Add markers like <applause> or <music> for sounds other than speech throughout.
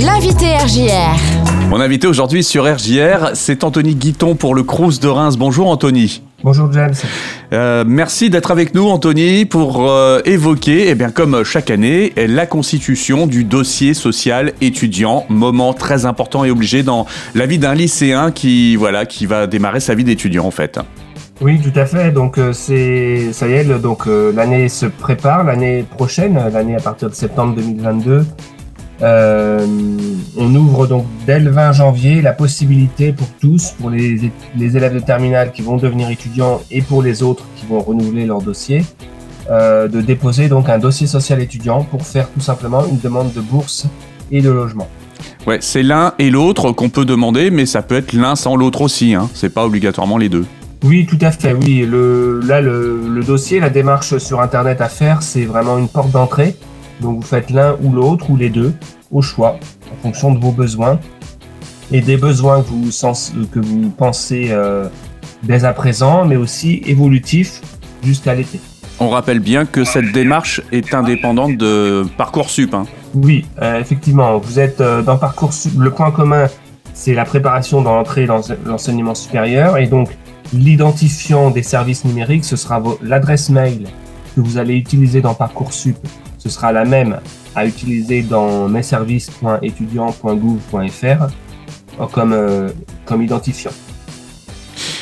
L'invité RJR. Mon invité aujourd'hui sur RJR, c'est Anthony Guiton pour le Crous de Reims. Bonjour Anthony. Bonjour James. Euh, merci d'être avec nous Anthony pour euh, évoquer, eh bien, comme chaque année, la constitution du dossier social étudiant, moment très important et obligé dans la vie d'un lycéen qui, voilà, qui va démarrer sa vie d'étudiant en fait. Oui, tout à fait. Donc euh, c'est ça y est, donc euh, l'année se prépare, l'année prochaine, l'année à partir de septembre 2022. Euh, on ouvre donc dès le 20 janvier la possibilité pour tous, pour les, élèves de terminale qui vont devenir étudiants et pour les autres qui vont renouveler leur dossier, euh, de déposer donc un dossier social étudiant pour faire tout simplement une demande de bourse et de logement. Ouais, c'est l'un et l'autre qu'on peut demander, mais ça peut être l'un sans l'autre aussi. Hein. C'est pas obligatoirement les deux. Oui, tout à fait. Oui, le, là, le, le dossier, la démarche sur Internet à faire, c'est vraiment une porte d'entrée. Donc, vous faites l'un ou l'autre ou les deux au choix, en fonction de vos besoins et des besoins que vous, sens, que vous pensez euh, dès à présent, mais aussi évolutifs jusqu'à l'été. On rappelle bien que cette démarche est indépendante de Parcoursup. Hein. Oui, euh, effectivement, vous êtes euh, dans Parcoursup. Le point commun, c'est la préparation dans l'entrée dans l'enseignement supérieur. Et donc, l'identifiant des services numériques, ce sera l'adresse mail que vous allez utiliser dans Parcoursup. Ce sera la même à utiliser dans messervices.étudiant.gouv.fr euh, comme, euh, comme identifiant.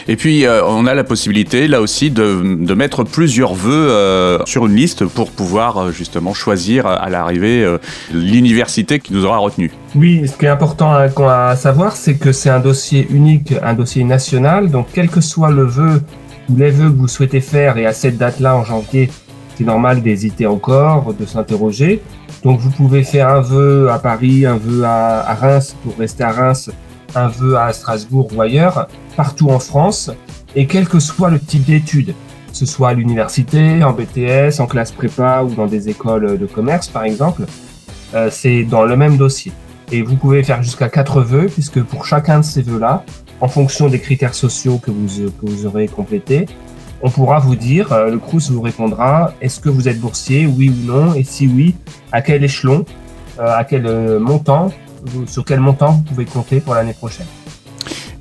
Et puis, euh, on a la possibilité, là aussi, de, de mettre plusieurs vœux euh, sur une liste pour pouvoir justement choisir à l'arrivée euh, l'université qui nous aura retenu. Oui, ce qui est important à, à savoir, c'est que c'est un dossier unique, un dossier national. Donc, quel que soit le vœu ou les vœux que vous souhaitez faire, et à cette date-là, en janvier, c'est normal d'hésiter encore, de s'interroger. Donc, vous pouvez faire un vœu à Paris, un vœu à, Reims pour rester à Reims, un vœu à Strasbourg ou ailleurs, partout en France, et quel que soit le type d'études, ce soit à l'université, en BTS, en classe prépa ou dans des écoles de commerce, par exemple, euh, c'est dans le même dossier. Et vous pouvez faire jusqu'à quatre vœux, puisque pour chacun de ces vœux-là, en fonction des critères sociaux que vous aurez complétés, on pourra vous dire, euh, le CRUS vous répondra, est-ce que vous êtes boursier, oui ou non, et si oui, à quel échelon, euh, à quel euh, montant, sur quel montant vous pouvez compter pour l'année prochaine?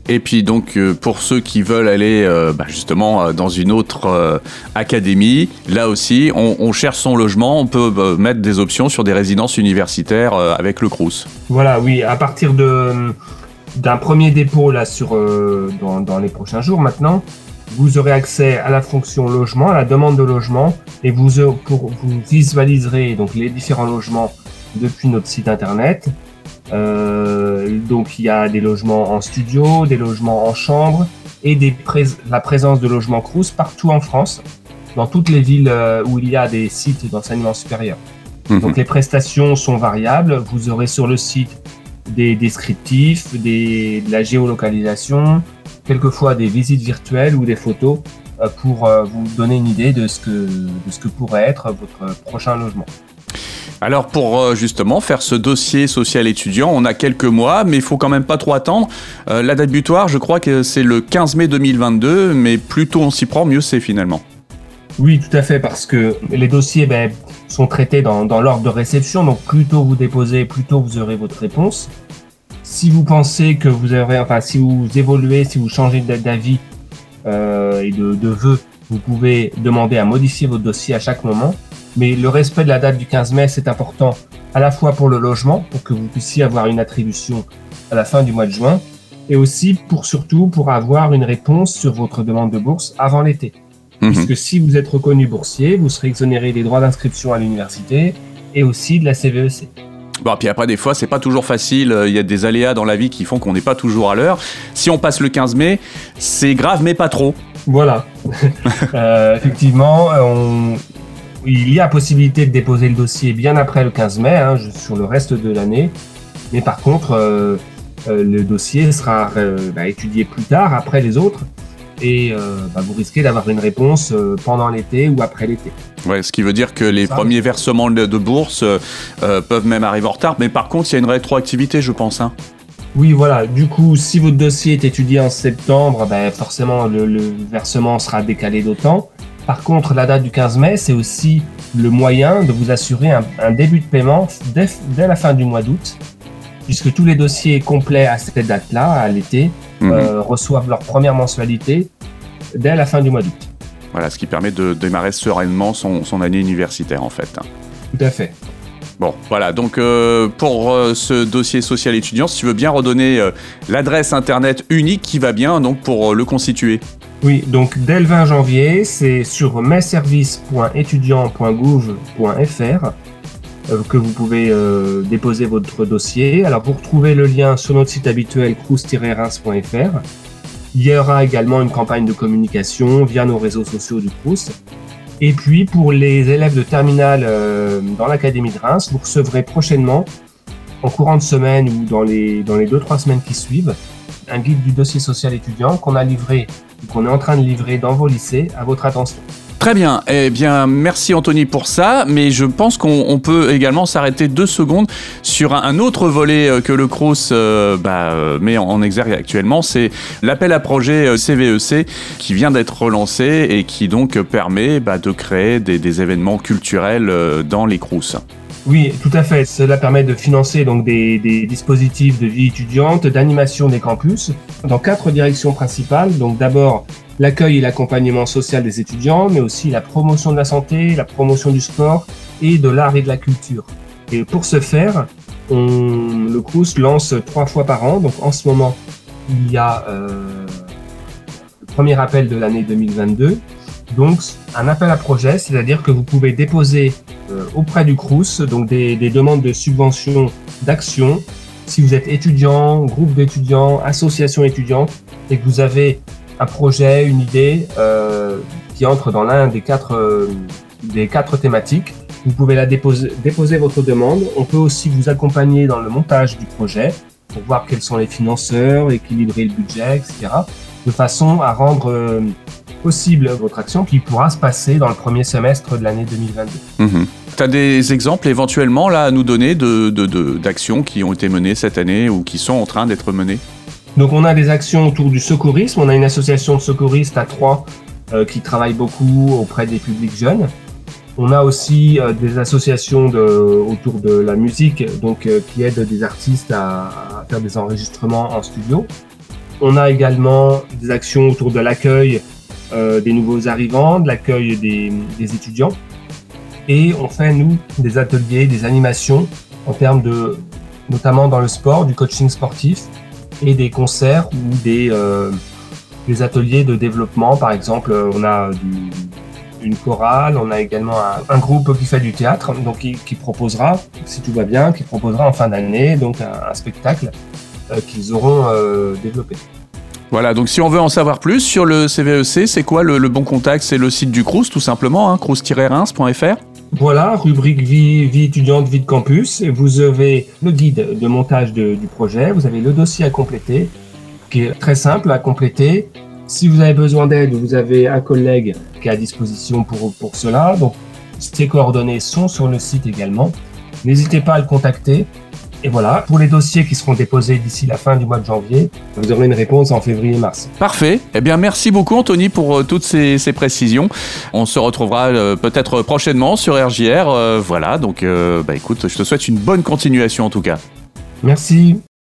Et puis donc pour ceux qui veulent aller euh, bah, justement dans une autre euh, académie, là aussi on, on cherche son logement, on peut euh, mettre des options sur des résidences universitaires avec le Crous. Voilà, oui, à partir de d'un premier dépôt là sur dans, dans les prochains jours maintenant, vous aurez accès à la fonction logement, à la demande de logement, et vous aurez- pour vous visualiserez donc les différents logements depuis notre site internet. Euh, donc il y a des logements en studio, des logements en chambre et des la présence de logements Crous partout en France, dans toutes les villes euh, où il y a des sites d'enseignement supérieur. Mhm. Donc les prestations sont variables. Vous aurez sur le site des descriptifs, des, de la géolocalisation, quelquefois des visites virtuelles ou des photos euh, pour euh, vous donner une idée de ce que, de ce que pourrait être votre prochain logement. Alors pour euh, justement faire ce dossier social étudiant, on a quelques mois, mais il faut quand même pas trop attendre. La date butoir, je crois que c'est le 15 mai 2022, mais plus tôt on s'y prend, mieux c'est finalement. Oui, tout à fait, parce que les dossiers ben, sont traités dans, dans l'ordre de réception, donc plus tôt vous déposez, plus tôt vous aurez votre réponse. Si vous pensez que vous aurez, enfin, si vous évoluez, si vous changez d'a- d'avis euh, et de, de vœux, vous pouvez demander à modifier votre dossier à chaque moment. Mais le respect de la date du 15 mai, c'est important à la fois pour le logement, pour que vous puissiez avoir une attribution à la fin du mois de juin, et aussi pour surtout pour avoir une réponse sur votre demande de bourse avant l'été Mhm. puisque si vous êtes reconnu boursier, vous serez exonéré des droits d'inscription à l'université et aussi de la E CVEC. Bon, puis après, des fois, c'est pas toujours facile. euh, Il y a des aléas dans la vie qui font qu'on n'est pas toujours à l'heure. Si on passe le 15 mai, c'est grave, mais pas trop. Voilà. <laughs> Euh, effectivement, euh, on- il y a possibilité de déposer le dossier bien après le 15 mai, hein, sur le reste de l'année. Mais par contre, euh, euh, le dossier sera bah, étudié plus tard, après les autres. Et euh, bah, vous risquez d'avoir une réponse euh, pendant l'été ou après l'été. Ouais, ce qui veut dire que les Ça. premiers versements de, bourse euh, peuvent même arriver en retard. Mais par contre, il y a une rétroactivité, je pense. hein. Oui, voilà. Du coup, si votre dossier est étudié en septembre, ben, forcément, le, le versement sera décalé d'autant. Par contre, la date du 15 mai, c'est aussi le moyen de vous assurer un, un début de paiement dès, dès la fin du mois d'août puisque tous les dossiers complets à cette date-là, à l'été, Mhm. euh, reçoivent leur première mensualité dès la fin du mois d'août. Voilà, ce qui permet de démarrer sereinement son, son année universitaire en fait. Tout à fait. Bon, voilà, donc euh, pour euh, ce dossier social étudiant, si tu veux bien redonner euh, l'adresse internet unique qui va bien donc pour le constituer. Oui, donc dès le 20 janvier, c'est sur messervices.étudiant.gouv.fr que vous pouvez euh, déposer votre dossier. Alors vous retrouvez le lien sur notre site habituel crous-reims.fr. Il y aura également une campagne de communication via nos réseaux sociaux du Crous. Et puis pour les élèves de terminale euh, dans l'Académie de Reims, vous recevrez prochainement, en courant de semaine ou dans les dans les deux trois semaines qui suivent, un guide du dossier social étudiant qu'on a livré ou qu'on est en train de livrer dans vos lycées à votre attention. Très bien, eh bien merci Anthony pour ça, mais je pense qu'on on peut également s'arrêter deux secondes sur un, autre volet euh, que le CROSS euh, bah, euh, met en, exergue actuellement, c'est l'appel à projet CVEC qui vient d'être relancé et qui donc permet bah, de créer des, événements culturels dans les CROUS. Oui, tout à fait. Cela permet de financer donc des dispositifs de vie étudiante, d'animation des campus, dans quatre directions principales. Donc d'abord l'accueil et l'accompagnement social des étudiants, mais aussi la promotion de la santé, la promotion du sport et de l'art et de la culture. Et pour ce faire, le CRUS lance trois fois par an. Donc en ce moment, il y a euh, le premier appel de l'année 2022. Donc un appel à projet, c'est-à-dire que vous pouvez déposer euh, auprès du CRUS, donc des, des demandes de subventions d'action. Si vous êtes étudiant, groupe d'étudiants, association étudiante, et que vous avez un projet, une idée euh, qui entre dans l'un des quatre, euh, des quatre thématiques, vous pouvez la déposer, déposer votre demande. On peut aussi vous accompagner dans le montage du projet pour voir quels sont les financeurs, équilibrer le budget, etc. De façon à rendre euh, possible votre action qui pourra se passer dans le premier semestre de l'année 2022. Tu as des exemples éventuellement là à nous donner de, de- d'actions qui ont été menées cette année ou qui sont en train d'être menées? Donc on a des actions autour du secourisme. On a une association de secouristes à Troyes euh, qui travaille beaucoup auprès des publics jeunes. On a aussi euh, des associations autour de la musique, donc euh, qui aident des artistes à, faire des enregistrements en studio. On a également des actions autour de l'accueil euh, des nouveaux arrivants, de l'accueil des étudiants. Et on fait, nous, des ateliers, des animations en termes de, notamment dans le sport, du coaching sportif et des concerts ou des, euh, des ateliers de développement. Par exemple, on a une chorale, on a également un, groupe qui fait du théâtre, donc qui, proposera, si tout va bien, qui proposera en fin d'année donc un, spectacle euh, qu'ils auront euh, développé. Voilà, donc si on veut en savoir plus sur le CVEC, c'est quoi le, bon contact? C'est le site du CRUS tout simplement, hein, crous-reims.fr Voilà, rubrique vie, étudiante, vie de campus. Vous avez le guide de montage du projet, vous avez le dossier à compléter, qui est très simple à compléter. Si vous avez besoin d'aide, vous avez un collègue qui est à disposition pour, pour cela. Donc, ces coordonnées sont sur le site également. N'hésitez pas à le contacter. Et voilà, pour les dossiers qui seront déposés d'ici la fin du mois de janvier, vous aurez une réponse en février-mars. Parfait. Eh bien, merci beaucoup Anthony pour euh, toutes ces, ces précisions. On se retrouvera euh, peut-être prochainement sur RJR. euh, voilà, donc bah, écoute, je te souhaite une bonne continuation en tout cas. Merci.